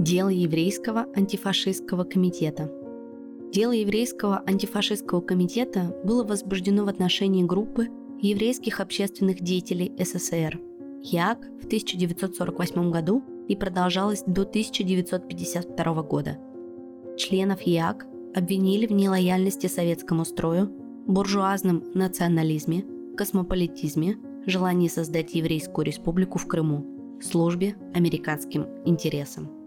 Дело еврейского антифашистского комитета. Дело еврейского антифашистского комитета было возбуждено в отношении группы еврейских общественных деятелей СССР ЯК в 1948 году и продолжалось до 1952 года. Членов ЯК обвинили в нелояльности советскому строю, буржуазном национализме, космополитизме, желании создать еврейскую республику в Крыму, службе американским интересам.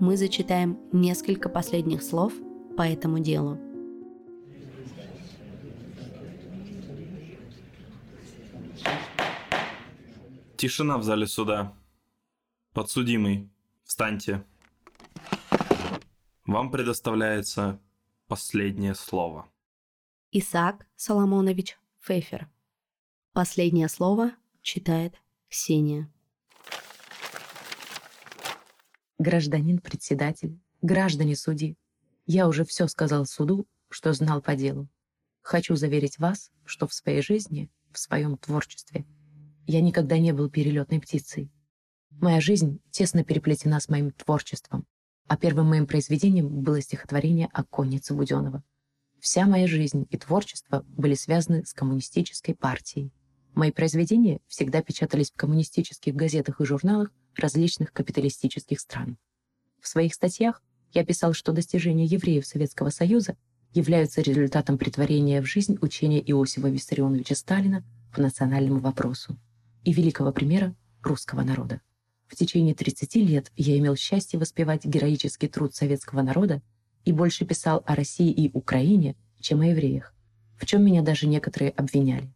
Мы зачитаем несколько последних слов по этому делу. Тишина в зале суда. Подсудимый, встаньте. Вам предоставляется последнее слово. Исаак Соломонович Фейфер. Последнее слово читает Ксения. Гражданин-председатель, граждане судьи, я уже все сказал суду, что знал по делу. Хочу заверить вас, что в своей жизни, в своем творчестве, я никогда не был перелетной птицей. Моя жизнь тесно переплетена с моим творчеством, а первым моим произведением было стихотворение о коннице Буденова. Вся моя жизнь и творчество были связаны с коммунистической партией. Мои произведения всегда печатались в коммунистических газетах и журналах различных капиталистических стран. В своих статьях я писал, что достижения евреев Советского Союза являются результатом притворения в жизнь учения Иосифа Виссарионовича Сталина по национальному вопросу и великого примера русского народа. В течение 30 лет я имел счастье воспевать героический труд советского народа и больше писал о России и Украине, чем о евреях, в чем меня даже некоторые обвиняли.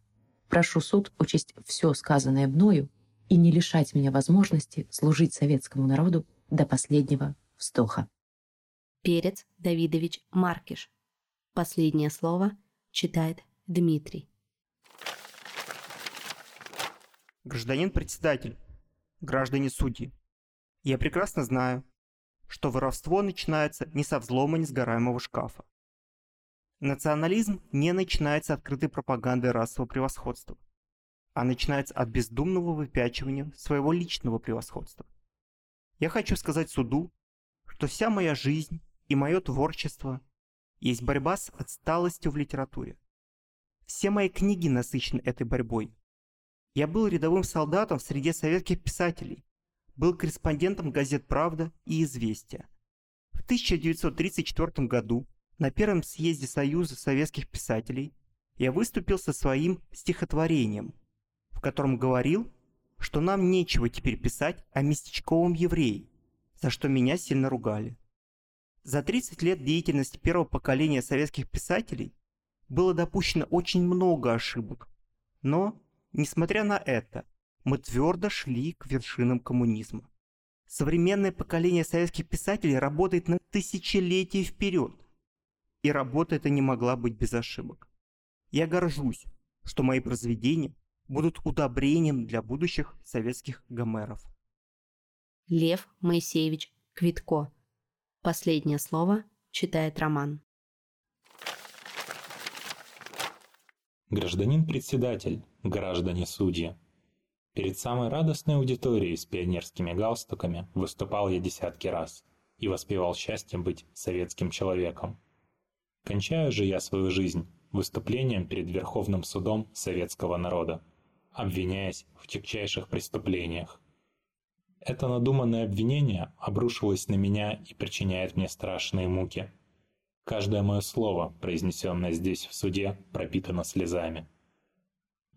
Прошу суд учесть все сказанное мною и не лишать меня возможности служить советскому народу до последнего вздоха. Перец Давидович Маркиш. Последнее слово читает Дмитрий. Гражданин председатель, граждане судьи, я прекрасно знаю, что воровство начинается не со взлома несгораемого шкафа. Национализм не начинается открытой пропагандой расового превосходства, а начинается от бездумного выпячивания своего личного превосходства. Я хочу сказать суду, что вся моя жизнь и мое творчество есть борьба с отсталостью в литературе. Все мои книги насыщены этой борьбой, я был рядовым солдатом в среде советских писателей, был корреспондентом газет «Правда» и «Известия». В 1934 году на первом съезде Союза советских писателей я выступил со своим стихотворением, в котором говорил, что нам нечего теперь писать о местечковом еврее, за что меня сильно ругали. За 30 лет деятельности первого поколения советских писателей было допущено очень много ошибок, но Несмотря на это, мы твердо шли к вершинам коммунизма. Современное поколение советских писателей работает на тысячелетия вперед. И работа эта не могла быть без ошибок. Я горжусь, что мои произведения будут удобрением для будущих советских гомеров. Лев Моисеевич Квитко. Последнее слово читает Роман. Гражданин-председатель, граждане судьи. Перед самой радостной аудиторией с пионерскими галстуками выступал я десятки раз и воспевал счастьем быть советским человеком. Кончаю же я свою жизнь выступлением перед Верховным судом советского народа, обвиняясь в тягчайших преступлениях. Это надуманное обвинение обрушилось на меня и причиняет мне страшные муки. Каждое мое слово, произнесенное здесь в суде, пропитано слезами.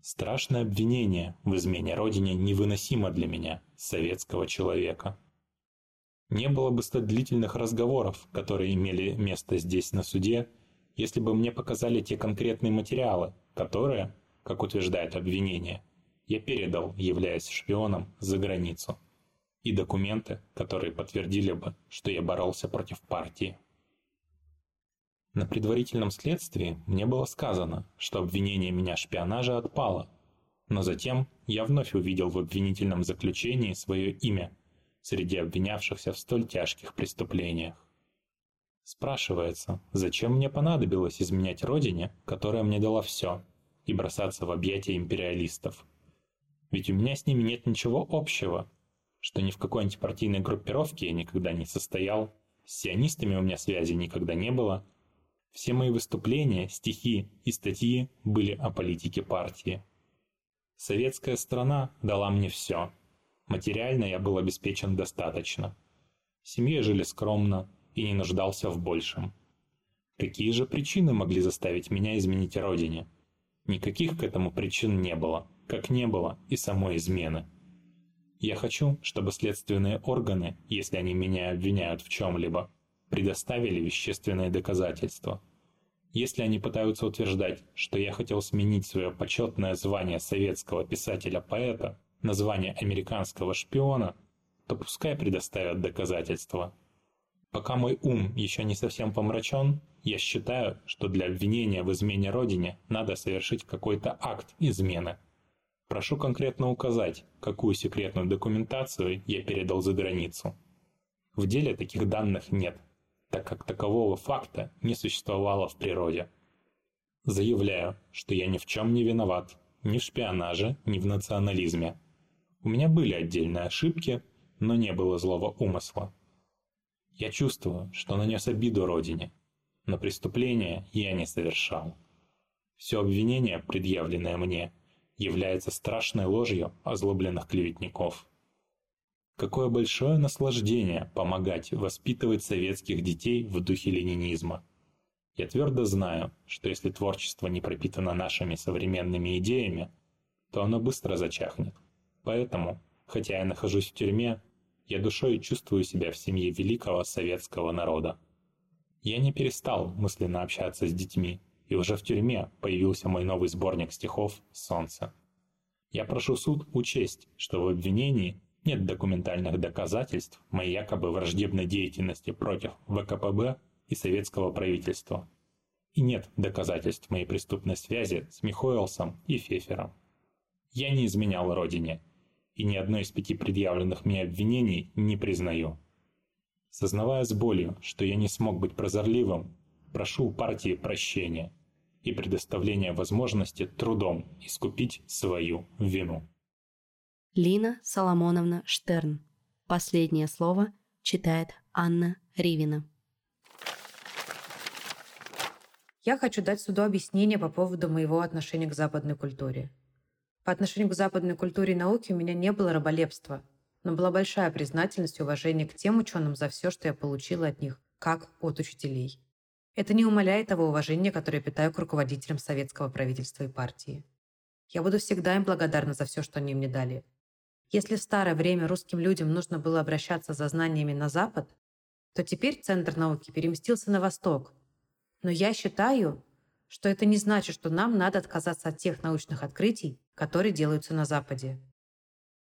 Страшное обвинение в измене Родине невыносимо для меня, советского человека. Не было бы столь длительных разговоров, которые имели место здесь на суде, если бы мне показали те конкретные материалы, которые, как утверждает обвинение, я передал, являясь шпионом за границу, и документы, которые подтвердили бы, что я боролся против партии. На предварительном следствии мне было сказано, что обвинение меня шпионажа отпало, но затем я вновь увидел в обвинительном заключении свое имя среди обвинявшихся в столь тяжких преступлениях. Спрашивается, зачем мне понадобилось изменять родине, которая мне дала все, и бросаться в объятия империалистов? Ведь у меня с ними нет ничего общего. что ни в какой антипартийной группировке я никогда не состоял, с сионистами у меня связи никогда не было. Все мои выступления, стихи и статьи были о политике партии. Советская страна дала мне все. Материально я был обеспечен достаточно. Семье жили скромно и не нуждался в большем. Какие же причины могли заставить меня изменить родине? Никаких к этому причин не было, как не было и самой измены. Я хочу, чтобы следственные органы, если они меня обвиняют в чем-либо, предоставили вещественные доказательства. Если они пытаются утверждать, что я хотел сменить свое почетное звание советского писателя-поэта на звание американского шпиона, то пускай предоставят доказательства. Пока мой ум еще не совсем помрачен, я считаю, что для обвинения в измене Родине надо совершить какой-то акт измены – Прошу конкретно указать, какую секретную документацию я передал за границу. В деле таких данных нет, так как такового факта не существовало в природе. Заявляю, что я ни в чем не виноват, ни в шпионаже, ни в национализме. У меня были отдельные ошибки, но не было злого умысла. Я чувствую, что нанес обиду Родине, но преступления я не совершал. Все обвинения, предъявленные мне, является страшной ложью озлобленных клеветников. Какое большое наслаждение помогать воспитывать советских детей в духе ленинизма. Я твердо знаю, что если творчество не пропитано нашими современными идеями, то оно быстро зачахнет. Поэтому, хотя я нахожусь в тюрьме, я душой чувствую себя в семье великого советского народа. Я не перестал мысленно общаться с детьми, и уже в тюрьме появился мой новый сборник стихов «Солнце». Я прошу суд учесть, что в обвинении нет документальных доказательств моей якобы враждебной деятельности против ВКПБ и советского правительства. И нет доказательств моей преступной связи с Михоэлсом и Фефером. Я не изменял родине, и ни одно из пяти предъявленных мне обвинений не признаю. Сознавая с болью, что я не смог быть прозорливым, прошу у партии прощения – и предоставление возможности трудом искупить свою вину. Лина Соломоновна Штерн. Последнее слово читает Анна Ривина. Я хочу дать суду объяснение по поводу моего отношения к западной культуре. По отношению к западной культуре и науке у меня не было раболепства, но была большая признательность и уважение к тем ученым за все, что я получила от них, как от учителей. Это не умаляет того уважения, которое я питаю к руководителям советского правительства и партии. Я буду всегда им благодарна за все, что они мне дали. Если в старое время русским людям нужно было обращаться за знаниями на Запад, то теперь Центр науки переместился на Восток. Но я считаю, что это не значит, что нам надо отказаться от тех научных открытий, которые делаются на Западе.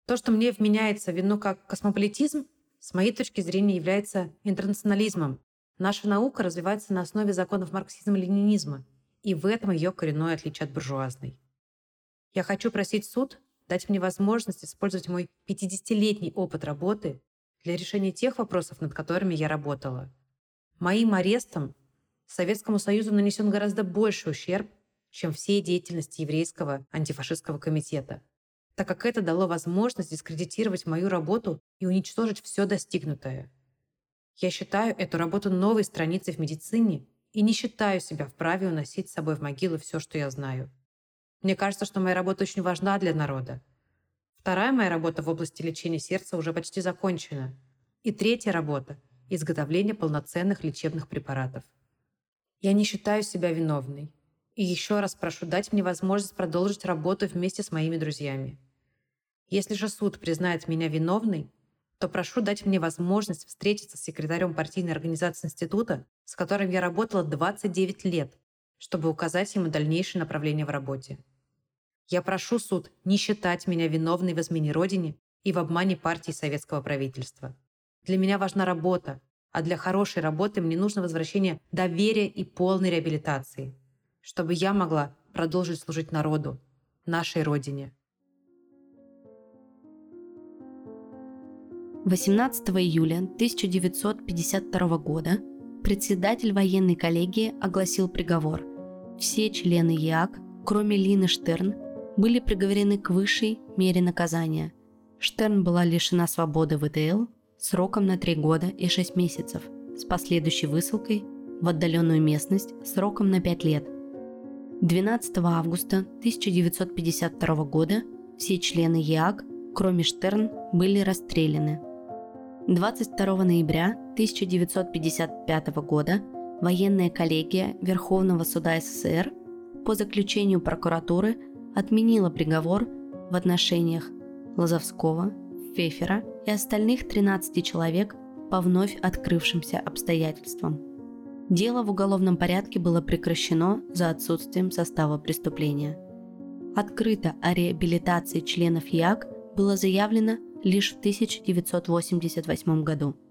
То, что мне вменяется вину как космополитизм, с моей точки зрения является интернационализмом, Наша наука развивается на основе законов марксизма-ленинизма, и в этом ее коренное отличие от буржуазной. Я хочу просить суд дать мне возможность использовать мой 50-летний опыт работы для решения тех вопросов, над которыми я работала. Моим арестом Советскому Союзу нанесен гораздо больше ущерб, чем всей деятельности еврейского антифашистского комитета, так как это дало возможность дискредитировать мою работу и уничтожить все достигнутое – я считаю эту работу новой страницей в медицине и не считаю себя вправе уносить с собой в могилу все, что я знаю. Мне кажется, что моя работа очень важна для народа. Вторая моя работа в области лечения сердца уже почти закончена. И третья работа – изготовление полноценных лечебных препаратов. Я не считаю себя виновной. И еще раз прошу дать мне возможность продолжить работу вместе с моими друзьями. Если же суд признает меня виновной, то прошу дать мне возможность встретиться с секретарем партийной организации института, с которым я работала 29 лет, чтобы указать ему дальнейшее направление в работе. Я прошу суд не считать меня виновной в измене Родине и в обмане партии советского правительства. Для меня важна работа, а для хорошей работы мне нужно возвращение доверия и полной реабилитации, чтобы я могла продолжить служить народу, нашей Родине. 18 июля 1952 года председатель военной коллегии огласил приговор. Все члены ЯАК, кроме Лины Штерн, были приговорены к высшей мере наказания Штерн была лишена свободы в ИТЛ сроком на 3 года и 6 месяцев с последующей высылкой в отдаленную местность сроком на 5 лет. 12 августа 1952 года все члены ЕАК, кроме Штерн, были расстреляны. 22 ноября 1955 года военная коллегия Верховного суда СССР по заключению прокуратуры отменила приговор в отношениях Лозовского, Фефера и остальных 13 человек по вновь открывшимся обстоятельствам. Дело в уголовном порядке было прекращено за отсутствием состава преступления. Открыто о реабилитации членов ЯК было заявлено лишь в 1988 году –